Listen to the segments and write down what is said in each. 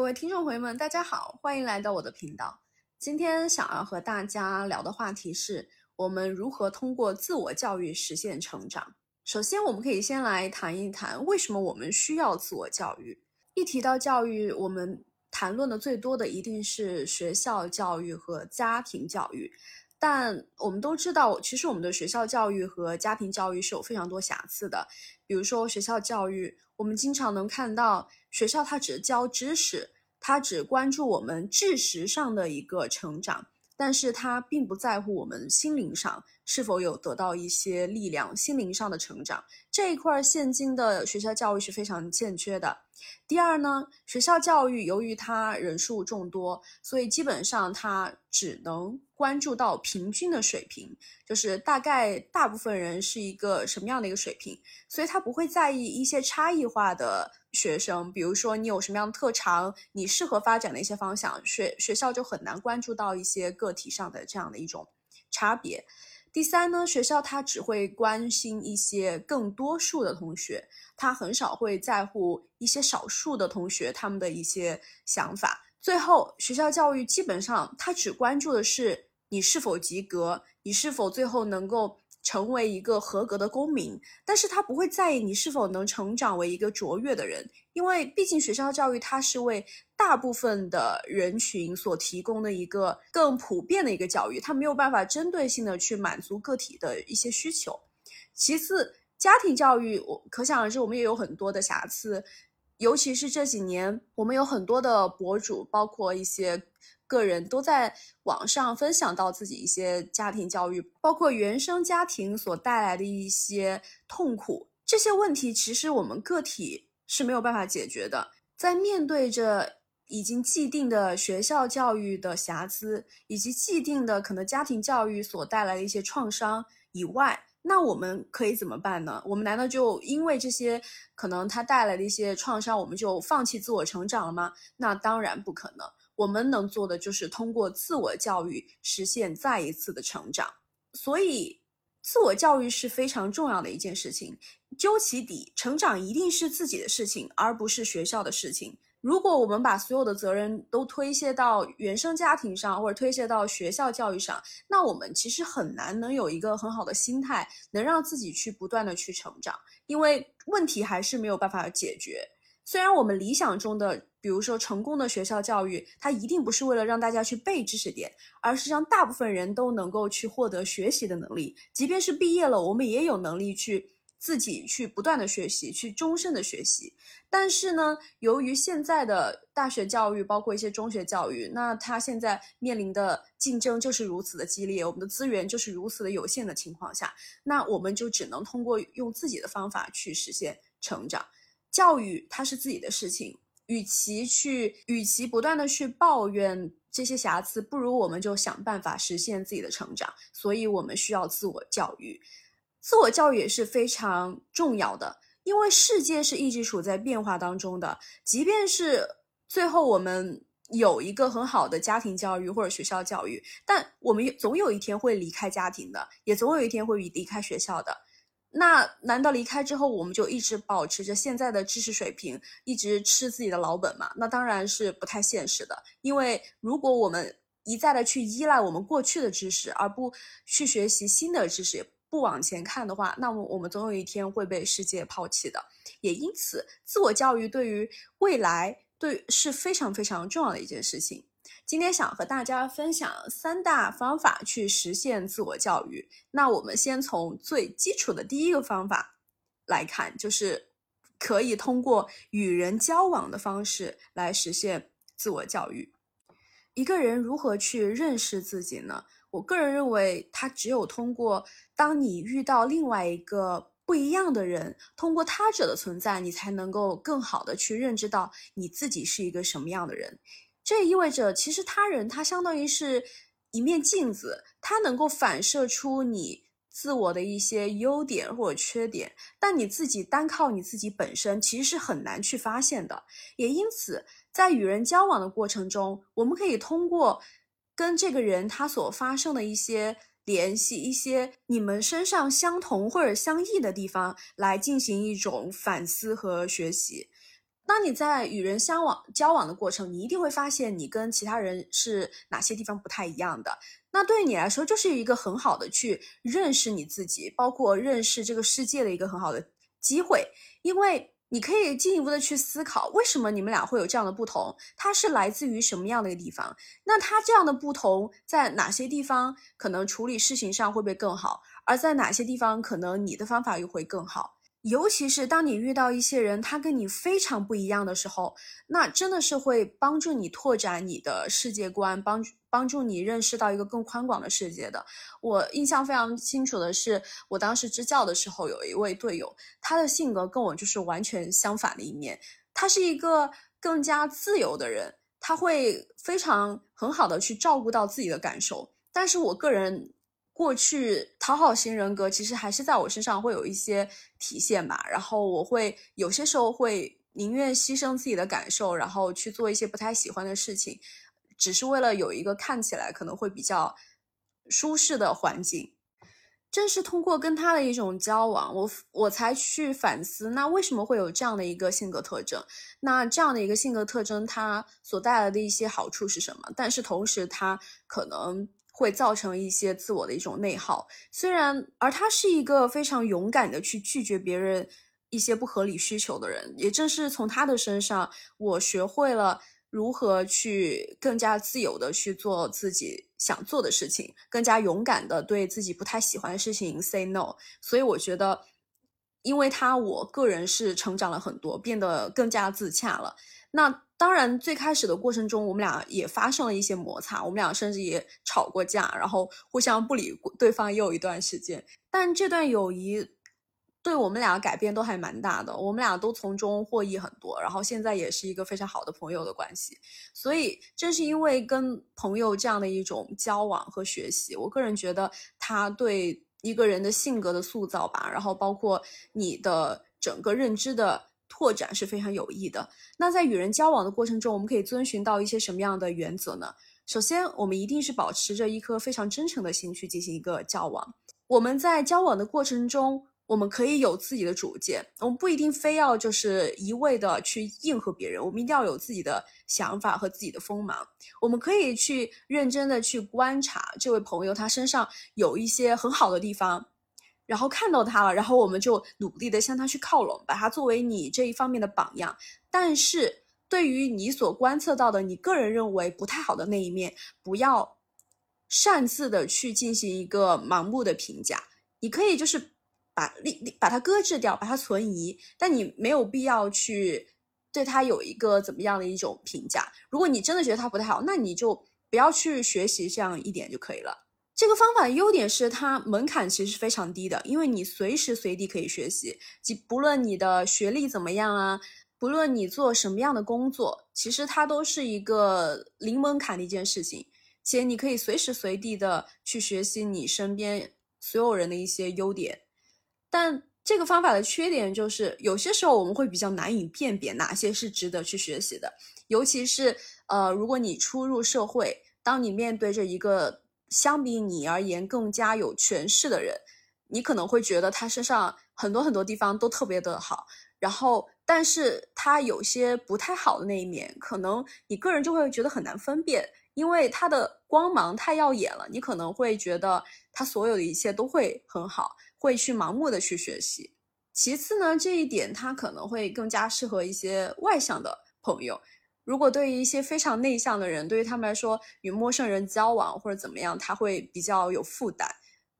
各位听众朋友们，大家好，欢迎来到我的频道。今天想要和大家聊的话题是我们如何通过自我教育实现成长。首先，我们可以先来谈一谈为什么我们需要自我教育。一提到教育，我们谈论的最多的一定是学校教育和家庭教育。但我们都知道，其实我们的学校教育和家庭教育是有非常多瑕疵的。比如说，学校教育，我们经常能看到学校它只教知识，它只关注我们知识上的一个成长，但是它并不在乎我们心灵上是否有得到一些力量，心灵上的成长这一块，现今的学校教育是非常欠缺的。第二呢，学校教育由于它人数众多，所以基本上它只能关注到平均的水平，就是大概大部分人是一个什么样的一个水平，所以他不会在意一些差异化的学生，比如说你有什么样的特长，你适合发展的一些方向，学学校就很难关注到一些个体上的这样的一种差别。第三呢，学校他只会关心一些更多数的同学，他很少会在乎一些少数的同学他们的一些想法。最后，学校教育基本上他只关注的是你是否及格，你是否最后能够。成为一个合格的公民，但是他不会在意你是否能成长为一个卓越的人，因为毕竟学校教育它是为大部分的人群所提供的一个更普遍的一个教育，它没有办法针对性的去满足个体的一些需求。其次，家庭教育，我可想而知，我们也有很多的瑕疵，尤其是这几年，我们有很多的博主，包括一些。个人都在网上分享到自己一些家庭教育，包括原生家庭所带来的一些痛苦，这些问题其实我们个体是没有办法解决的。在面对着已经既定的学校教育的瑕疵，以及既定的可能家庭教育所带来的一些创伤以外，那我们可以怎么办呢？我们难道就因为这些可能它带来的一些创伤，我们就放弃自我成长了吗？那当然不可能。我们能做的就是通过自我教育实现再一次的成长，所以自我教育是非常重要的一件事情。究其底，成长一定是自己的事情，而不是学校的事情。如果我们把所有的责任都推卸到原生家庭上，或者推卸到学校教育上，那我们其实很难能有一个很好的心态，能让自己去不断的去成长，因为问题还是没有办法解决。虽然我们理想中的，比如说成功的学校教育，它一定不是为了让大家去背知识点，而是让大部分人都能够去获得学习的能力。即便是毕业了，我们也有能力去自己去不断的学习，去终身的学习。但是呢，由于现在的大学教育，包括一些中学教育，那它现在面临的竞争就是如此的激烈，我们的资源就是如此的有限的情况下，那我们就只能通过用自己的方法去实现成长。教育它是自己的事情，与其去，与其不断的去抱怨这些瑕疵，不如我们就想办法实现自己的成长。所以，我们需要自我教育，自我教育也是非常重要的，因为世界是一直处在变化当中的。即便是最后我们有一个很好的家庭教育或者学校教育，但我们总有一天会离开家庭的，也总有一天会离开学校的。那难道离开之后，我们就一直保持着现在的知识水平，一直吃自己的老本吗？那当然是不太现实的。因为如果我们一再的去依赖我们过去的知识，而不去学习新的知识，不往前看的话，那么我们总有一天会被世界抛弃的。也因此，自我教育对于未来对是非常非常重要的一件事情。今天想和大家分享三大方法去实现自我教育。那我们先从最基础的第一个方法来看，就是可以通过与人交往的方式来实现自我教育。一个人如何去认识自己呢？我个人认为，他只有通过当你遇到另外一个不一样的人，通过他者的存在，你才能够更好的去认知到你自己是一个什么样的人。这意味着，其实他人他相当于是一面镜子，它能够反射出你自我的一些优点或者缺点，但你自己单靠你自己本身，其实是很难去发现的。也因此，在与人交往的过程中，我们可以通过跟这个人他所发生的一些联系，一些你们身上相同或者相异的地方，来进行一种反思和学习。当你在与人相往交往的过程，你一定会发现你跟其他人是哪些地方不太一样的。那对于你来说，就是一个很好的去认识你自己，包括认识这个世界的一个很好的机会，因为你可以进一步的去思考，为什么你们俩会有这样的不同？它是来自于什么样的一个地方？那它这样的不同在哪些地方可能处理事情上会不会更好？而在哪些地方可能你的方法又会更好？尤其是当你遇到一些人，他跟你非常不一样的时候，那真的是会帮助你拓展你的世界观，帮助帮助你认识到一个更宽广的世界的。我印象非常清楚的是，我当时支教的时候，有一位队友，他的性格跟我就是完全相反的一面。他是一个更加自由的人，他会非常很好的去照顾到自己的感受。但是我个人。过去讨好型人格其实还是在我身上会有一些体现吧，然后我会有些时候会宁愿牺牲自己的感受，然后去做一些不太喜欢的事情，只是为了有一个看起来可能会比较舒适的环境。正是通过跟他的一种交往，我我才去反思，那为什么会有这样的一个性格特征？那这样的一个性格特征，它所带来的一些好处是什么？但是同时，它可能。会造成一些自我的一种内耗，虽然而他是一个非常勇敢的去拒绝别人一些不合理需求的人，也正是从他的身上，我学会了如何去更加自由的去做自己想做的事情，更加勇敢的对自己不太喜欢的事情 say no。所以我觉得，因为他，我个人是成长了很多，变得更加自洽了。那。当然，最开始的过程中，我们俩也发生了一些摩擦，我们俩甚至也吵过架，然后互相不理对方也有一段时间。但这段友谊对我们俩改变都还蛮大的，我们俩都从中获益很多，然后现在也是一个非常好的朋友的关系。所以，正是因为跟朋友这样的一种交往和学习，我个人觉得他对一个人的性格的塑造吧，然后包括你的整个认知的。拓展是非常有益的。那在与人交往的过程中，我们可以遵循到一些什么样的原则呢？首先，我们一定是保持着一颗非常真诚的心去进行一个交往。我们在交往的过程中，我们可以有自己的主见，我们不一定非要就是一味的去应和别人，我们一定要有自己的想法和自己的锋芒。我们可以去认真的去观察这位朋友，他身上有一些很好的地方。然后看到他了，然后我们就努力的向他去靠拢，把他作为你这一方面的榜样。但是对于你所观测到的，你个人认为不太好的那一面，不要擅自的去进行一个盲目的评价。你可以就是把立把它搁置掉，把它存疑，但你没有必要去对它有一个怎么样的一种评价。如果你真的觉得它不太好，那你就不要去学习这样一点就可以了。这个方法的优点是它门槛其实是非常低的，因为你随时随地可以学习，即不论你的学历怎么样啊，不论你做什么样的工作，其实它都是一个零门槛的一件事情，且你可以随时随地的去学习你身边所有人的一些优点。但这个方法的缺点就是，有些时候我们会比较难以辨别哪些是值得去学习的，尤其是呃，如果你初入社会，当你面对着一个相比你而言更加有权势的人，你可能会觉得他身上很多很多地方都特别的好，然后，但是他有些不太好的那一面，可能你个人就会觉得很难分辨，因为他的光芒太耀眼了，你可能会觉得他所有的一切都会很好，会去盲目的去学习。其次呢，这一点他可能会更加适合一些外向的朋友。如果对于一些非常内向的人，对于他们来说，与陌生人交往或者怎么样，他会比较有负担。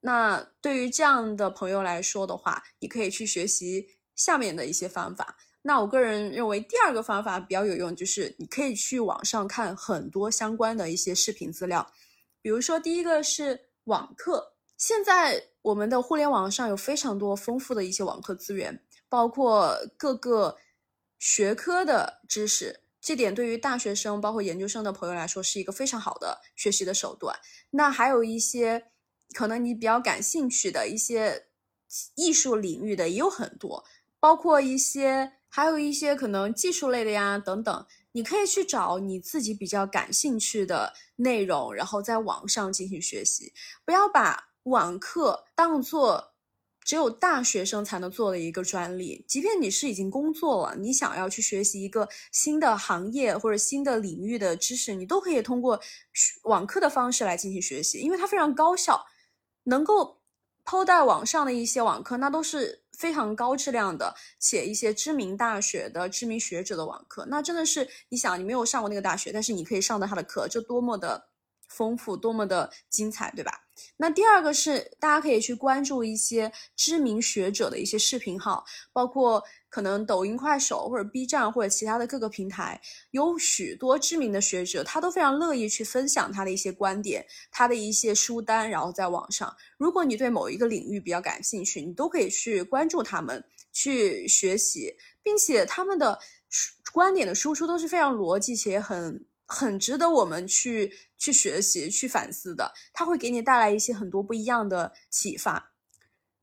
那对于这样的朋友来说的话，你可以去学习下面的一些方法。那我个人认为，第二个方法比较有用，就是你可以去网上看很多相关的一些视频资料。比如说，第一个是网课。现在我们的互联网上有非常多丰富的一些网课资源，包括各个学科的知识。这点对于大学生，包括研究生的朋友来说，是一个非常好的学习的手段。那还有一些可能你比较感兴趣的一些艺术领域的也有很多，包括一些还有一些可能技术类的呀等等。你可以去找你自己比较感兴趣的内容，然后在网上进行学习。不要把网课当做只有大学生才能做的一个专利。即便你是已经工作了，你想要去学习一个新的行业或者新的领域的知识，你都可以通过网课的方式来进行学习，因为它非常高效，能够抛在网上的一些网课，那都是非常高质量的，且一些知名大学的知名学者的网课，那真的是你想，你没有上过那个大学，但是你可以上到他的课，这多么的丰富，多么的精彩，对吧？那第二个是，大家可以去关注一些知名学者的一些视频号，包括可能抖音、快手或者 B 站或者其他的各个平台，有许多知名的学者，他都非常乐意去分享他的一些观点，他的一些书单，然后在网上。如果你对某一个领域比较感兴趣，你都可以去关注他们，去学习，并且他们的观点的输出都是非常逻辑且很。很值得我们去去学习、去反思的，它会给你带来一些很多不一样的启发。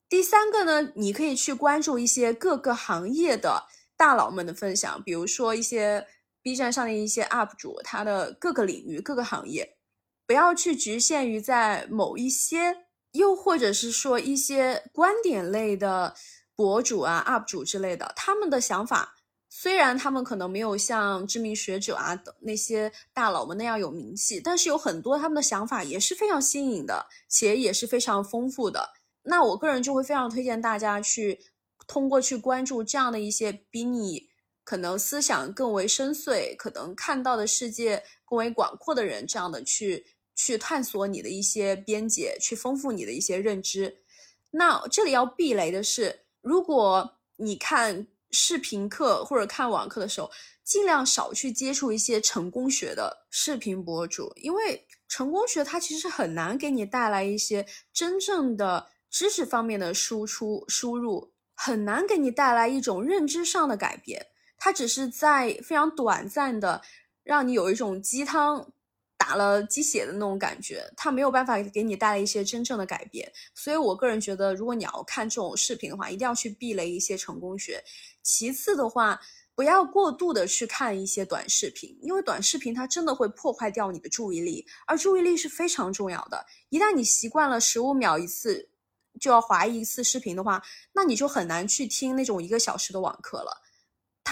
第三个呢，你可以去关注一些各个行业的大佬们的分享，比如说一些 B 站上的一些 UP 主，他的各个领域、各个行业，不要去局限于在某一些，又或者是说一些观点类的博主啊、UP 主之类的，他们的想法。虽然他们可能没有像知名学者啊等那些大佬们那样有名气，但是有很多他们的想法也是非常新颖的，且也是非常丰富的。那我个人就会非常推荐大家去通过去关注这样的一些比你可能思想更为深邃、可能看到的世界更为广阔的人，这样的去去探索你的一些边界，去丰富你的一些认知。那这里要避雷的是，如果你看。视频课或者看网课的时候，尽量少去接触一些成功学的视频博主，因为成功学它其实很难给你带来一些真正的知识方面的输出输入，很难给你带来一种认知上的改变，它只是在非常短暂的让你有一种鸡汤。打了鸡血的那种感觉，它没有办法给你带来一些真正的改变。所以我个人觉得，如果你要看这种视频的话，一定要去避雷一些成功学。其次的话，不要过度的去看一些短视频，因为短视频它真的会破坏掉你的注意力，而注意力是非常重要的。一旦你习惯了十五秒一次就要划一次视频的话，那你就很难去听那种一个小时的网课了。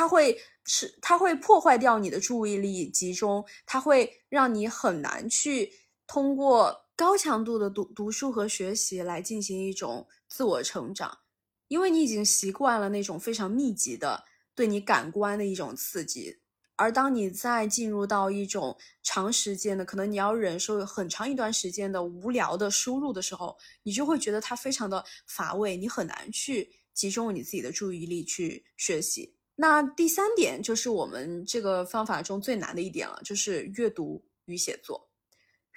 它会是，它会破坏掉你的注意力集中，它会让你很难去通过高强度的读读书和学习来进行一种自我成长，因为你已经习惯了那种非常密集的对你感官的一种刺激，而当你再进入到一种长时间的，可能你要忍受很长一段时间的无聊的输入的时候，你就会觉得它非常的乏味，你很难去集中你自己的注意力去学习。那第三点就是我们这个方法中最难的一点了，就是阅读与写作。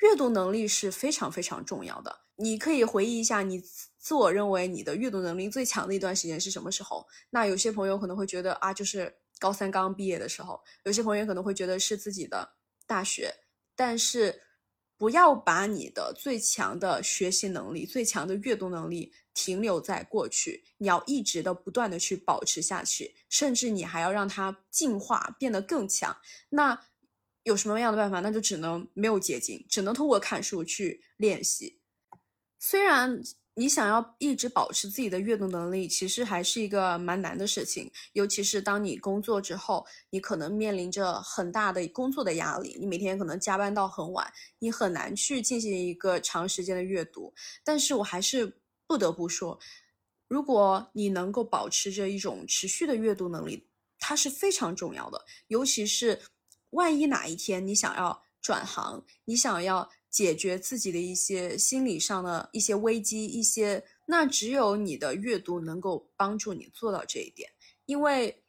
阅读能力是非常非常重要的。你可以回忆一下，你自我认为你的阅读能力最强的一段时间是什么时候？那有些朋友可能会觉得啊，就是高三刚毕业的时候；有些朋友可能会觉得是自己的大学。但是，不要把你的最强的学习能力、最强的阅读能力。停留在过去，你要一直的不断的去保持下去，甚至你还要让它进化变得更强。那有什么样的办法？那就只能没有捷径，只能通过看书去练习。虽然你想要一直保持自己的阅读能力，其实还是一个蛮难的事情。尤其是当你工作之后，你可能面临着很大的工作的压力，你每天可能加班到很晚，你很难去进行一个长时间的阅读。但是我还是。不得不说，如果你能够保持着一种持续的阅读能力，它是非常重要的。尤其是万一哪一天你想要转行，你想要解决自己的一些心理上的一些危机，一些那只有你的阅读能够帮助你做到这一点，因为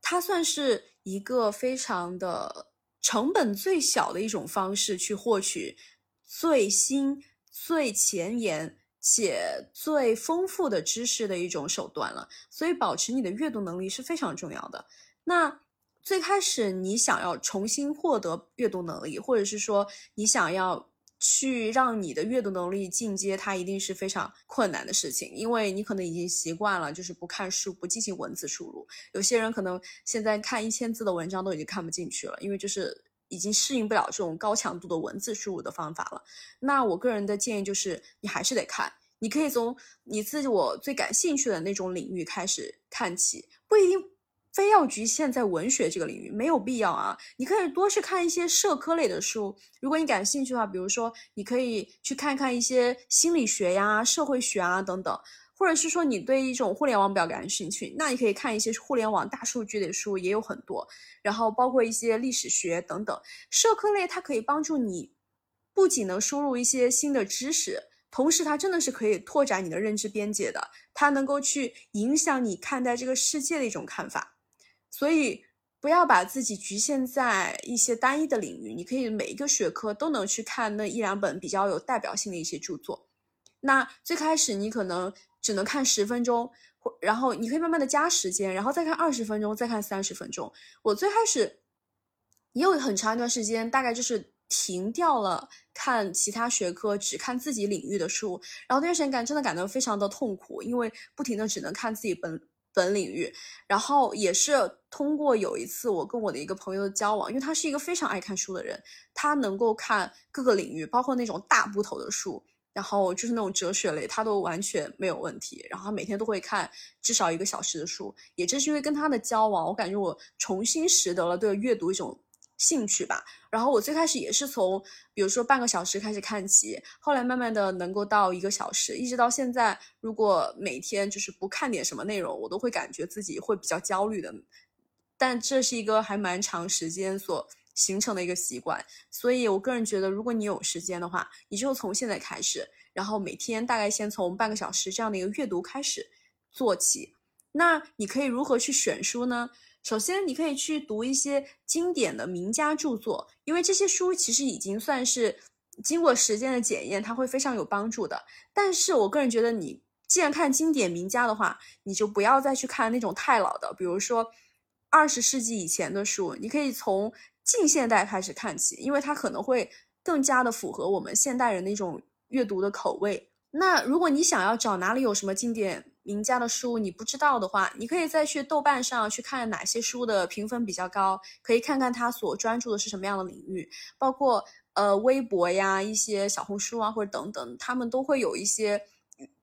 它算是一个非常的成本最小的一种方式，去获取最新最前沿。且最丰富的知识的一种手段了，所以保持你的阅读能力是非常重要的。那最开始你想要重新获得阅读能力，或者是说你想要去让你的阅读能力进阶，它一定是非常困难的事情，因为你可能已经习惯了就是不看书，不进行文字输入。有些人可能现在看一千字的文章都已经看不进去了，因为就是。已经适应不了这种高强度的文字输入的方法了。那我个人的建议就是，你还是得看，你可以从你自己我最感兴趣的那种领域开始看起，不一定。非要局限在文学这个领域，没有必要啊！你可以多去看一些社科类的书，如果你感兴趣的话，比如说你可以去看看一些心理学呀、社会学啊等等，或者是说你对一种互联网比较感兴趣，那你可以看一些互联网大数据的书，也有很多。然后包括一些历史学等等，社科类它可以帮助你，不仅能输入一些新的知识，同时它真的是可以拓展你的认知边界的，它能够去影响你看待这个世界的一种看法。所以不要把自己局限在一些单一的领域，你可以每一个学科都能去看那一两本比较有代表性的一些著作。那最开始你可能只能看十分钟，或然后你可以慢慢的加时间，然后再看二十分钟，再看三十分钟。我最开始也有很长一段时间，大概就是停掉了看其他学科，只看自己领域的书，然后那段时间感真的感到非常的痛苦，因为不停的只能看自己本。本领域，然后也是通过有一次我跟我的一个朋友的交往，因为他是一个非常爱看书的人，他能够看各个领域，包括那种大部头的书，然后就是那种哲学类，他都完全没有问题。然后他每天都会看至少一个小时的书，也正是因为跟他的交往，我感觉我重新拾得了对阅读一种。兴趣吧，然后我最开始也是从，比如说半个小时开始看起，后来慢慢的能够到一个小时，一直到现在，如果每天就是不看点什么内容，我都会感觉自己会比较焦虑的。但这是一个还蛮长时间所形成的一个习惯，所以我个人觉得，如果你有时间的话，你就从现在开始，然后每天大概先从半个小时这样的一个阅读开始做起。那你可以如何去选书呢？首先，你可以去读一些经典的名家著作，因为这些书其实已经算是经过时间的检验，它会非常有帮助的。但是我个人觉得，你既然看经典名家的话，你就不要再去看那种太老的，比如说二十世纪以前的书，你可以从近现代开始看起，因为它可能会更加的符合我们现代人的一种阅读的口味。那如果你想要找哪里有什么经典，名家的书你不知道的话，你可以再去豆瓣上去看哪些书的评分比较高，可以看看他所专注的是什么样的领域，包括呃微博呀、一些小红书啊或者等等，他们都会有一些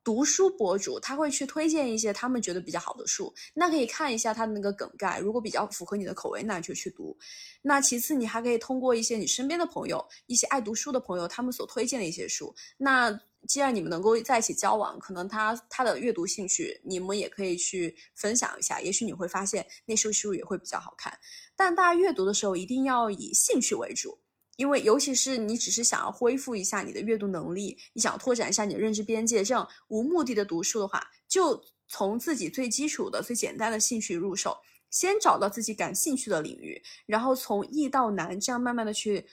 读书博主，他会去推荐一些他们觉得比较好的书，那可以看一下他的那个梗概，如果比较符合你的口味，那你就去读。那其次，你还可以通过一些你身边的朋友，一些爱读书的朋友，他们所推荐的一些书，那。既然你们能够在一起交往，可能他他的阅读兴趣，你们也可以去分享一下。也许你会发现那书书也会比较好看。但大家阅读的时候一定要以兴趣为主，因为尤其是你只是想要恢复一下你的阅读能力，你想拓展一下你的认知边界，这样无目的的读书的话，就从自己最基础的、最简单的兴趣入手，先找到自己感兴趣的领域，然后从易到难，这样慢慢的去。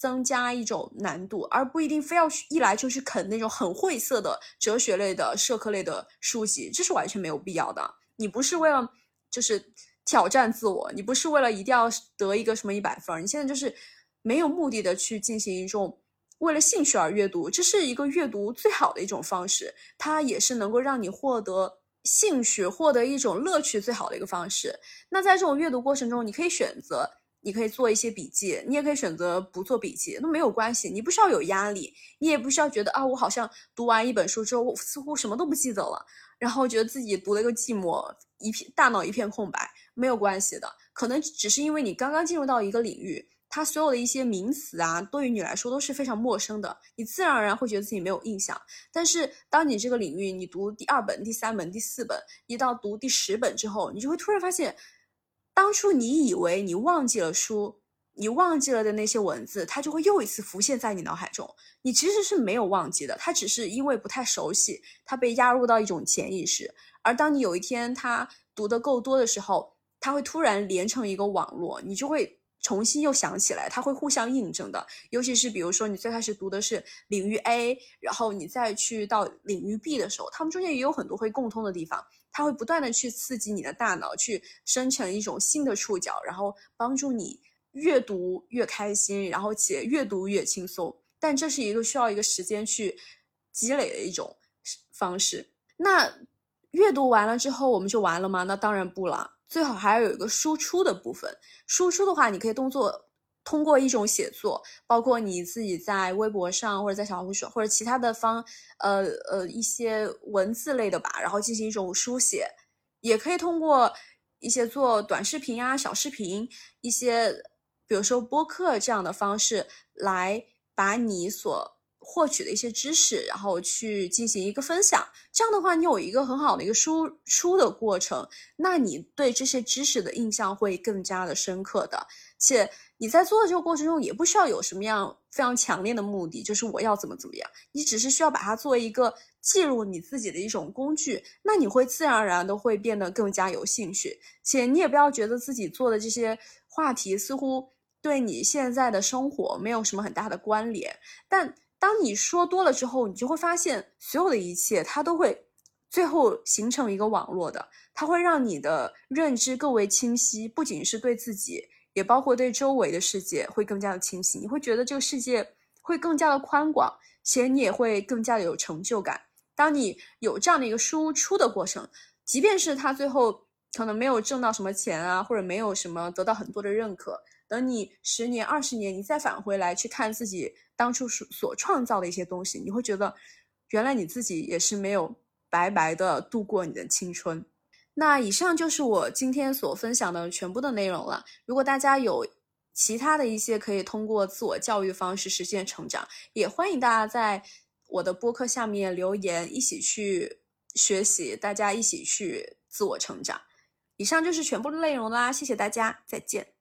增加一种难度，而不一定非要一来就去啃那种很晦涩的哲学类的、社科类的书籍，这是完全没有必要的。你不是为了就是挑战自我，你不是为了一定要得一个什么一百分，你现在就是没有目的的去进行一种为了兴趣而阅读，这是一个阅读最好的一种方式，它也是能够让你获得兴趣、获得一种乐趣最好的一个方式。那在这种阅读过程中，你可以选择。你可以做一些笔记，你也可以选择不做笔记，都没有关系。你不需要有压力，你也不需要觉得啊，我好像读完一本书之后，我似乎什么都不记得了，然后觉得自己读了一个寂寞，一片大脑一片空白。没有关系的，可能只是因为你刚刚进入到一个领域，它所有的一些名词啊，对于你来说都是非常陌生的，你自然而然会觉得自己没有印象。但是当你这个领域，你读第二本、第三本、第四本，一到读第十本之后，你就会突然发现。当初你以为你忘记了书，你忘记了的那些文字，它就会又一次浮现在你脑海中。你其实是没有忘记的，它只是因为不太熟悉，它被压入到一种潜意识。而当你有一天它读的够多的时候，它会突然连成一个网络，你就会重新又想起来，它会互相印证的。尤其是比如说你最开始读的是领域 A，然后你再去到领域 B 的时候，它们中间也有很多会共通的地方。它会不断的去刺激你的大脑，去生成一种新的触角，然后帮助你越读越开心，然后且越读越轻松。但这是一个需要一个时间去积累的一种方式。那阅读完了之后，我们就完了吗？那当然不了，最好还要有一个输出的部分。输出的话，你可以动作。通过一种写作，包括你自己在微博上或者在小红书或者其他的方，呃呃一些文字类的吧，然后进行一种书写，也可以通过一些做短视频啊、小视频，一些比如说播客这样的方式来把你所。获取的一些知识，然后去进行一个分享，这样的话，你有一个很好的一个输出的过程，那你对这些知识的印象会更加的深刻的。且你在做的这个过程中，也不需要有什么样非常强烈的目的，就是我要怎么怎么样，你只是需要把它作为一个记录你自己的一种工具，那你会自然而然的会变得更加有兴趣。且你也不要觉得自己做的这些话题似乎对你现在的生活没有什么很大的关联，但。当你说多了之后，你就会发现，所有的一切它都会最后形成一个网络的，它会让你的认知更为清晰，不仅是对自己，也包括对周围的世界会更加的清晰。你会觉得这个世界会更加的宽广，且你也会更加的有成就感。当你有这样的一个输出的过程，即便是他最后可能没有挣到什么钱啊，或者没有什么得到很多的认可。等你十年、二十年，你再返回来去看自己当初所所创造的一些东西，你会觉得，原来你自己也是没有白白的度过你的青春。那以上就是我今天所分享的全部的内容了。如果大家有其他的一些可以通过自我教育方式实现成长，也欢迎大家在我的播客下面留言，一起去学习，大家一起去自我成长。以上就是全部的内容啦，谢谢大家，再见。